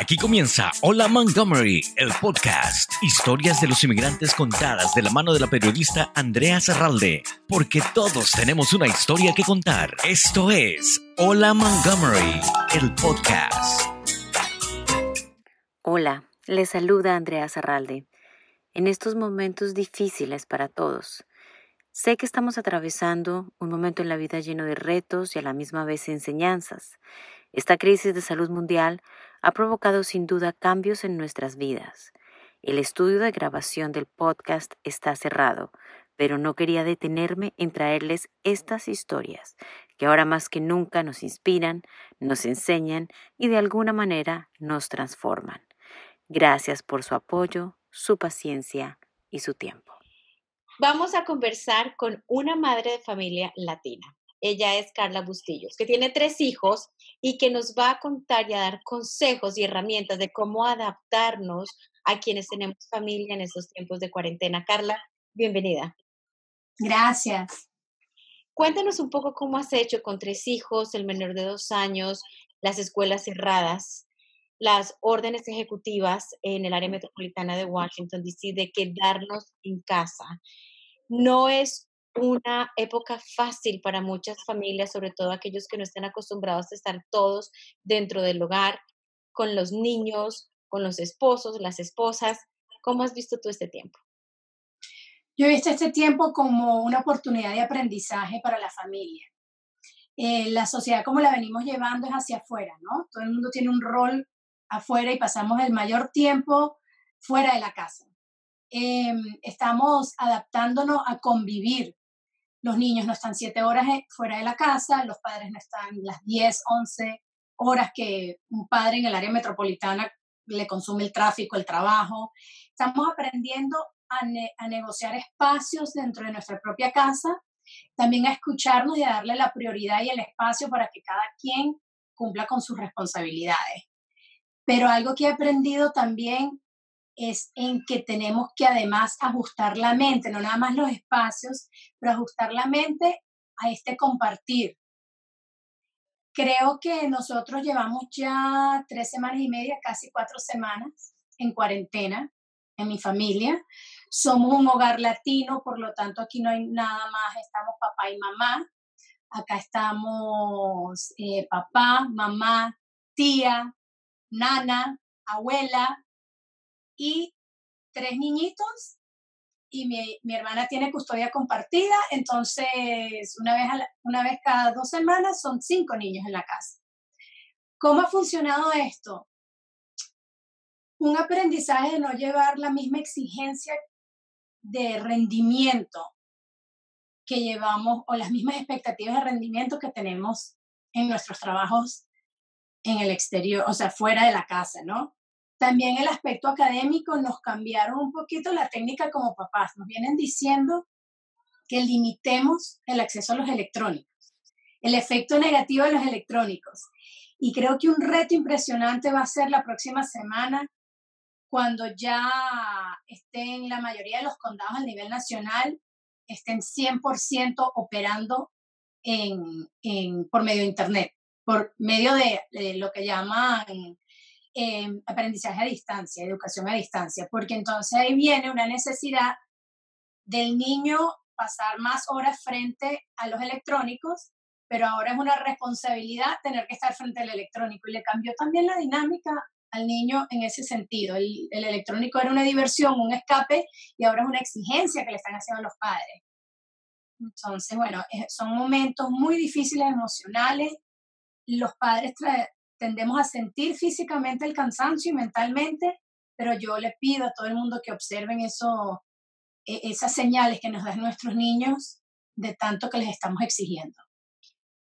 Aquí comienza Hola Montgomery, el podcast. Historias de los inmigrantes contadas de la mano de la periodista Andrea Zarralde. Porque todos tenemos una historia que contar. Esto es Hola Montgomery, el podcast. Hola, les saluda Andrea Zarralde. En estos momentos difíciles para todos. Sé que estamos atravesando un momento en la vida lleno de retos y a la misma vez enseñanzas. Esta crisis de salud mundial ha provocado sin duda cambios en nuestras vidas. El estudio de grabación del podcast está cerrado, pero no quería detenerme en traerles estas historias que ahora más que nunca nos inspiran, nos enseñan y de alguna manera nos transforman. Gracias por su apoyo, su paciencia y su tiempo. Vamos a conversar con una madre de familia latina. Ella es Carla Bustillos, que tiene tres hijos y que nos va a contar y a dar consejos y herramientas de cómo adaptarnos a quienes tenemos familia en estos tiempos de cuarentena. Carla, bienvenida. Gracias. Cuéntanos un poco cómo has hecho con tres hijos, el menor de dos años, las escuelas cerradas, las órdenes ejecutivas en el área metropolitana de Washington, D.C., de quedarnos en casa. No es una época fácil para muchas familias, sobre todo aquellos que no estén acostumbrados a estar todos dentro del hogar, con los niños, con los esposos, las esposas. ¿Cómo has visto tú este tiempo? Yo he visto este tiempo como una oportunidad de aprendizaje para la familia. Eh, la sociedad como la venimos llevando es hacia afuera, ¿no? Todo el mundo tiene un rol afuera y pasamos el mayor tiempo fuera de la casa. Em, estamos adaptándonos a convivir los niños no están siete horas eh, fuera de la casa, los padres no están las 10, 11 horas que un padre en el área metropolitana le consume el tráfico, el trabajo. Estamos aprendiendo a, a negociar espacios dentro de nuestra propia casa, también a escucharnos y a darle la prioridad y el espacio para que cada quien cumpla con sus responsabilidades. Pero algo que he aprendido también es en que tenemos que además ajustar la mente, no nada más los espacios, pero ajustar la mente a este compartir. Creo que nosotros llevamos ya tres semanas y media, casi cuatro semanas en cuarentena en mi familia. Somos un hogar latino, por lo tanto aquí no hay nada más, estamos papá y mamá. Acá estamos eh, papá, mamá, tía, nana, abuela, y tres niñitos y mi, mi, hermana tiene custodia compartida, entonces una vez, una vez cada dos semanas son cinco niños en la casa. ¿Cómo ha funcionado esto? Un aprendizaje de no llevar la misma exigencia de rendimiento que llevamos o las mismas expectativas de rendimiento que tenemos en nuestros trabajos en el exterior, o sea, fuera de la casa, ¿no? También el aspecto académico nos cambiaron un poquito la técnica como papás. Nos vienen diciendo que limitemos el acceso a los electrónicos, el efecto negativo de los electrónicos. Y creo que un reto impresionante va a ser la próxima semana cuando ya estén la mayoría de los condados a nivel nacional, estén 100% operando en, en, por medio de Internet, por medio de, de lo que llaman Em, aprendizaje a distancia, educación a distancia, porque entonces ahí viene una necesidad del niño pasar más horas frente a los electrónicos, pero ahora es una responsabilidad tener que estar frente al electrónico y le cambió también la dinámica al niño en ese sentido. El, el electrónico era una diversión, un escape y ahora es una exigencia que le están haciendo los padres. Entonces, bueno, son momentos muy difíciles emocionales. Los padres tendemos a sentir físicamente el cansancio y mentalmente, pero yo le pido a todo el mundo que observen eso, e, esas señales que nos dan nuestros niños de tanto que les estamos exigiendo.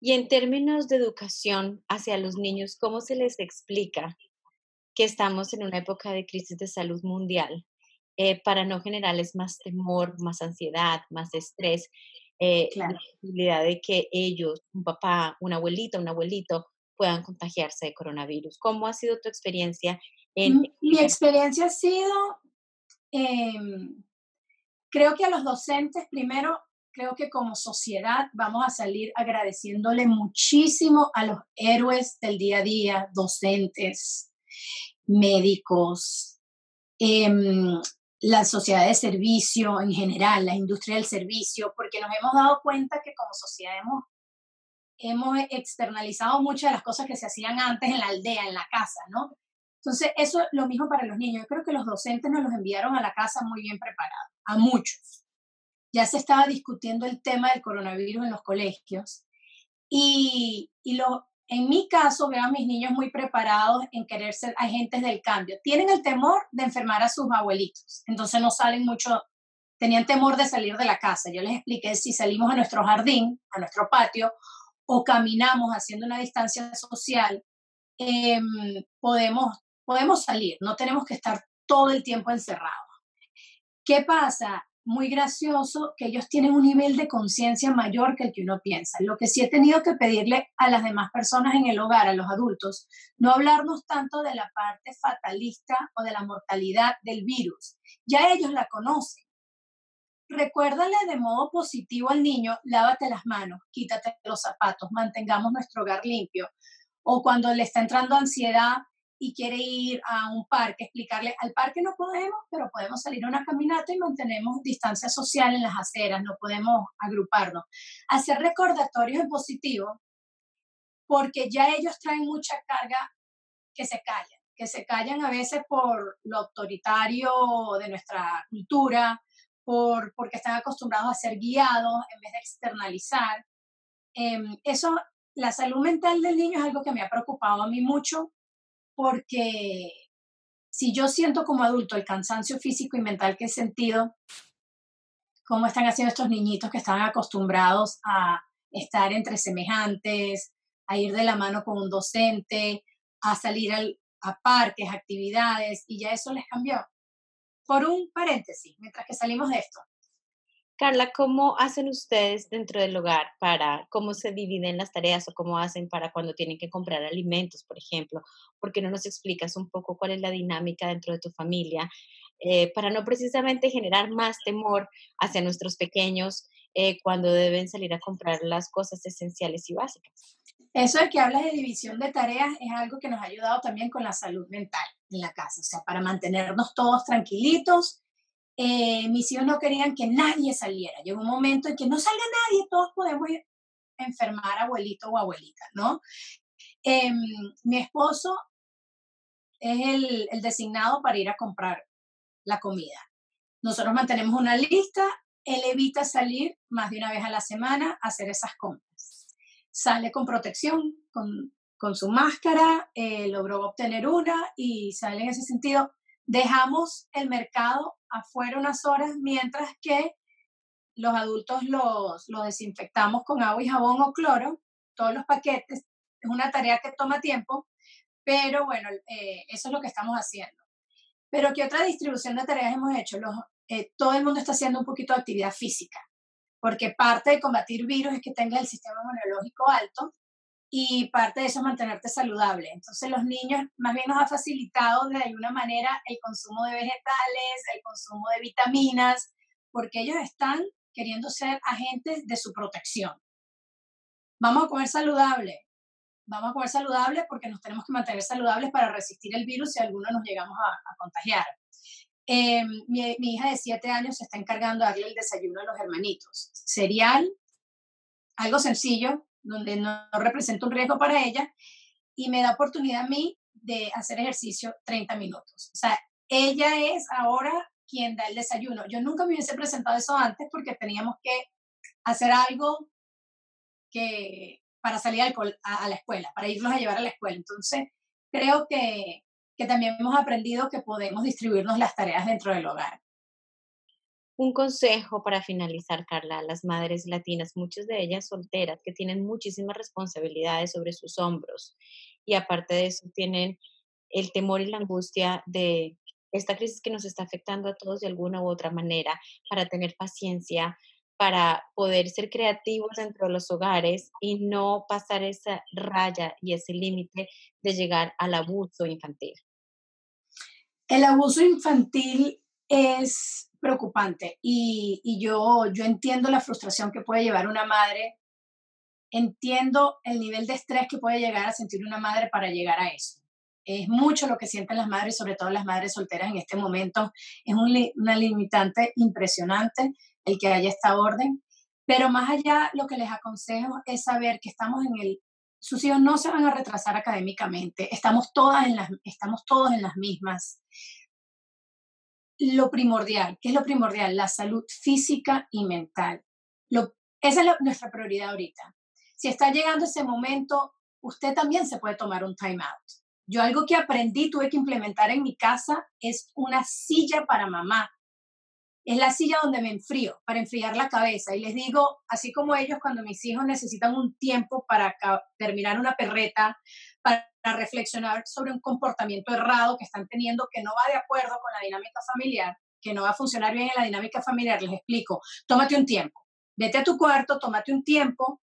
Y en términos de educación hacia los niños, ¿cómo se les explica que estamos en una época de crisis de salud mundial eh, para no generarles más temor, más ansiedad, más estrés? Eh, la posibilidad de que ellos, un papá, una abuelita, un abuelito, puedan contagiarse de coronavirus. ¿Cómo ha sido tu experiencia? En... Mi experiencia ha sido, em, creo que a los docentes, primero, creo que como sociedad vamos a salir agradeciéndole muchísimo a los héroes del día a día, docentes, médicos, em, la sociedad de servicio en general, la industria del servicio, porque nos hemos dado cuenta que como sociedad hemos, hemos externalizado muchas de las cosas que se hacían antes en la aldea, en la casa, ¿no? Entonces, eso es lo mismo para los niños. Yo creo que los docentes nos los enviaron a la casa muy bien preparados, a muchos. Ya se estaba discutiendo el tema del coronavirus en los colegios y, y lo, en mi caso veo a mis niños muy preparados en querer ser agentes del cambio. Tienen el temor de enfermar a sus abuelitos, entonces no salen mucho, tenían temor de salir de la casa. Yo les expliqué si salimos a nuestro jardín, a nuestro patio, o caminamos haciendo una distancia social, em, podemos podemos salir, no tenemos que estar todo el tiempo encerrados. ¿Qué pasa? Muy gracioso que ellos tienen un nivel de conciencia mayor que el que uno piensa. Lo que sí he tenido que pedirle a las demás personas en el hogar, a los adultos, no hablarnos tanto de la parte fatalista o de la mortalidad del virus. Ya ellos la conocen. Recuérdale de modo positivo al niño, lávate las manos, quítate los zapatos, mantengamos nuestro hogar limpio. O cuando le está entrando ansiedad, y quiere ir a un parque, explicarle, al parque no podemos, pero podemos salir a una caminata y mantenemos distancia social en las aceras, no podemos agruparnos. Hacer recordatorios en positivo, porque ya ellos traen mucha carga que se callan, que se callan a veces por lo autoritario de nuestra cultura, por, porque están acostumbrados a ser guiados en vez de externalizar. Em, eso, la salud mental del niño es algo que me ha preocupado a mí mucho porque si yo siento como adulto el cansancio físico y mental que he sentido, cómo están haciendo estos niñitos que están acostumbrados a estar entre semejantes, a ir de la mano con un docente, a salir a parques, actividades, y ya eso les cambió. Por un paréntesis, mientras que salimos de esto, Carla, ¿cómo hacen ustedes dentro del hogar para cómo se dividen las tareas o cómo hacen para cuando tienen que comprar alimentos, por ejemplo? ¿Por qué no nos explicas un poco cuál es la dinámica dentro de tu familia eh, para no precisamente generar más temor hacia nuestros pequeños eh, cuando deben salir a comprar las cosas esenciales y básicas? Eso de que hablas de división de tareas es algo que nos ha ayudado también con la salud mental en la casa, o sea, para mantenernos todos tranquilitos eh, mis hijos no querían que nadie saliera. Llegó un momento en que no salga nadie, todos podemos enfermar abuelito o abuelita, ¿no? Em, mi esposo es el, el designado para ir a comprar la comida. Nosotros mantenemos una lista, él evita salir más de una vez a la semana a hacer esas compras. Sale con protección, con, con su máscara, eh, logró obtener una y sale en ese sentido. Dejamos el mercado afuera unas horas mientras que los adultos los, los desinfectamos con agua y jabón o cloro, todos los paquetes. Es una tarea que toma tiempo, pero bueno, eh, eso es lo que estamos haciendo. Pero ¿qué otra distribución de tareas hemos hecho? Los, eh, todo el mundo está haciendo un poquito de actividad física, porque parte de combatir virus es que tengas el sistema inmunológico alto y parte de eso es mantenerte saludable. Entonces los niños más bien nos ha facilitado de alguna manera el consumo de vegetales, el consumo de vitaminas, porque ellos están queriendo ser agentes de su protección. Vamos a comer saludable. Vamos a comer saludable porque nos tenemos que mantener saludables para resistir el virus si alguno nos llegamos a, contagiar. Em, mi, mi, hija de 7 años se está encargando de darle el desayuno a los hermanitos. Cereal, algo sencillo, donde no, representa un riesgo para ella y me da oportunidad a mí de hacer ejercicio 30 minutos. O sea, ella es ahora quien da el desayuno. Yo nunca me hubiese presentado eso antes porque teníamos que hacer algo que para salir a, la escuela, para irnos a llevar a la escuela. Entonces, creo que, que también hemos aprendido que podemos distribuirnos las tareas dentro del hogar. Un consejo para finalizar, Carla, las madres latinas, muchas de ellas solteras, que tienen muchísimas responsabilidades sobre sus hombros y aparte de eso tienen el temor y la angustia de esta crisis que nos está afectando a todos de alguna u otra manera, para tener paciencia, para poder ser creativos dentro de los hogares y no pasar esa raya y ese límite de llegar al abuso infantil. El abuso infantil es preocupante y, y, yo, yo entiendo la frustración que puede llevar una madre, entiendo el nivel de estrés que puede llegar a sentir una madre para llegar a eso. Es mucho lo que sienten las madres, sobre todo las madres solteras en este momento. Es una limitante impresionante el que haya esta orden. Pero más allá, lo que les aconsejo es saber que estamos en el... Sus hijos no se van a retrasar académicamente, estamos, todas en las, estamos todos en las mismas. Lo primordial, ¿qué es lo primordial? La salud física y mental. Lo, esa es nuestra prioridad ahorita. Si está llegando ese momento, usted también se puede tomar un time out. Yo algo que aprendí, tuve que implementar en mi casa, es una silla para mamá. Es la silla donde me enfrío, para enfriar la cabeza. Y les digo, así como ellos cuando mis hijos necesitan un tiempo para terminar una perreta, para reflexionar sobre un comportamiento errado que están teniendo que no va de acuerdo con la dinámica familiar, que no va a funcionar bien en la dinámica familiar, les explico, tómate un tiempo. Vete a tu cuarto, tómate un tiempo,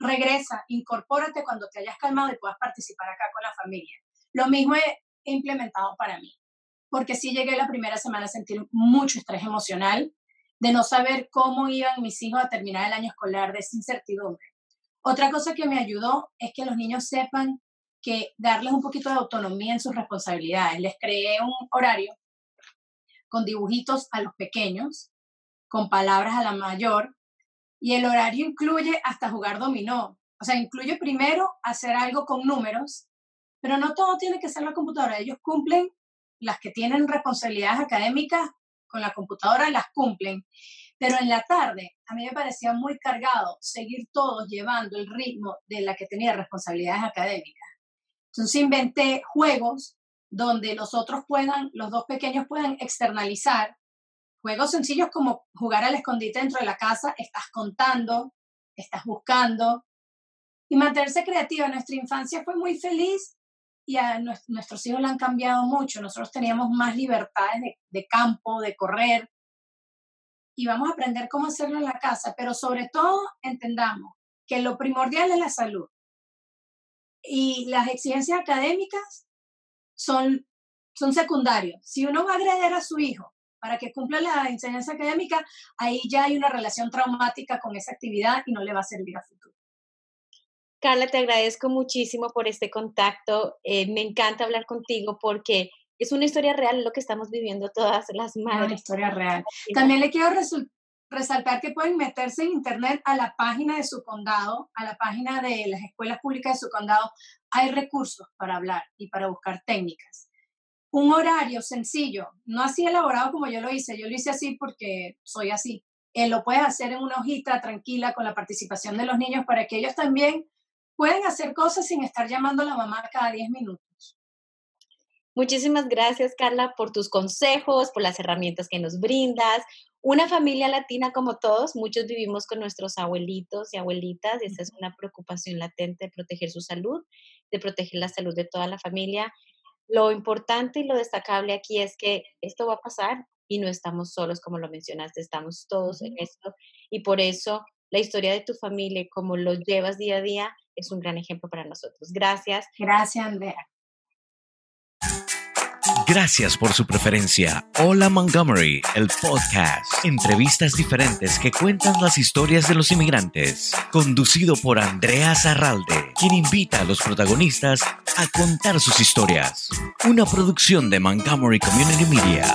regresa, incorpórate cuando te hayas calmado y puedas participar acá con la familia. Lo mismo he implementado para mí, porque sí llegué la primera semana a sentir mucho estrés emocional, de no saber cómo iban mis hijos a terminar el año escolar, de esa incertidumbre. Otra cosa que me ayudó es que los niños sepan que darles un poquito de autonomía en sus responsabilidades. Les creé un horario con dibujitos a los pequeños, con palabras a la mayor, y el horario incluye hasta jugar dominó. O sea, incluye primero hacer algo con números, pero no todo tiene que ser la computadora. Ellos cumplen las que tienen responsabilidades académicas con la computadora, las cumplen. Pero en la tarde, a mí me parecía muy cargado seguir todos llevando el ritmo de la que tenía responsabilidades académicas. Entonces inventé juegos donde los otros puedan, los dos pequeños puedan externalizar Juegos sencillos como jugar al escondite dentro de la casa, estás contando, estás buscando y mantenerse creativa. Nuestra infancia fue muy feliz y a nuestros hijos la han cambiado mucho. Nosotros teníamos más libertades de, campo, de correr y vamos a aprender cómo hacerlo en la casa, pero sobre todo entendamos que lo primordial es la salud y las exigencias académicas son, son secundarios. Si uno va a agredir a su hijo para que cumpla la enseñanza académica, ahí ya hay una relación traumática con esa actividad y no le va a servir a futuro. Carla, te agradezco muchísimo por este contacto. Eh, me encanta hablar contigo porque es una historia real lo que estamos viviendo todas las madres. Una historia real. También le quiero resaltar que pueden meterse en internet a la página de su condado, a la página de las escuelas públicas de su condado. Hay recursos para hablar y para buscar técnicas un horario sencillo, no así elaborado como yo lo hice, yo lo hice así porque soy así. Eh, lo puedes hacer en una hojita tranquila con la participación de los niños para que ellos también puedan hacer cosas sin estar llamando a la mamá cada 10 minutos. Muchísimas gracias, Carla, por tus consejos, por las herramientas que nos brindas. Una familia latina como todos, muchos vivimos con nuestros abuelitos y abuelitas, y esa es una preocupación latente de proteger su salud, de proteger la salud de toda la familia. Lo importante y lo destacable aquí es que esto va a pasar y no estamos solos, como lo mencionaste, estamos todos en esto. Y por eso la historia de tu familia, como lo llevas día a día, es un gran ejemplo para nosotros. Gracias. Gracias, Andrea. Gracias por su preferencia. Hola Montgomery, el podcast. Entrevistas diferentes que cuentan las historias de los inmigrantes. Conducido por Andrea Zarralde, quien invita a los protagonistas a contar sus historias. Una producción de Montgomery Community Media.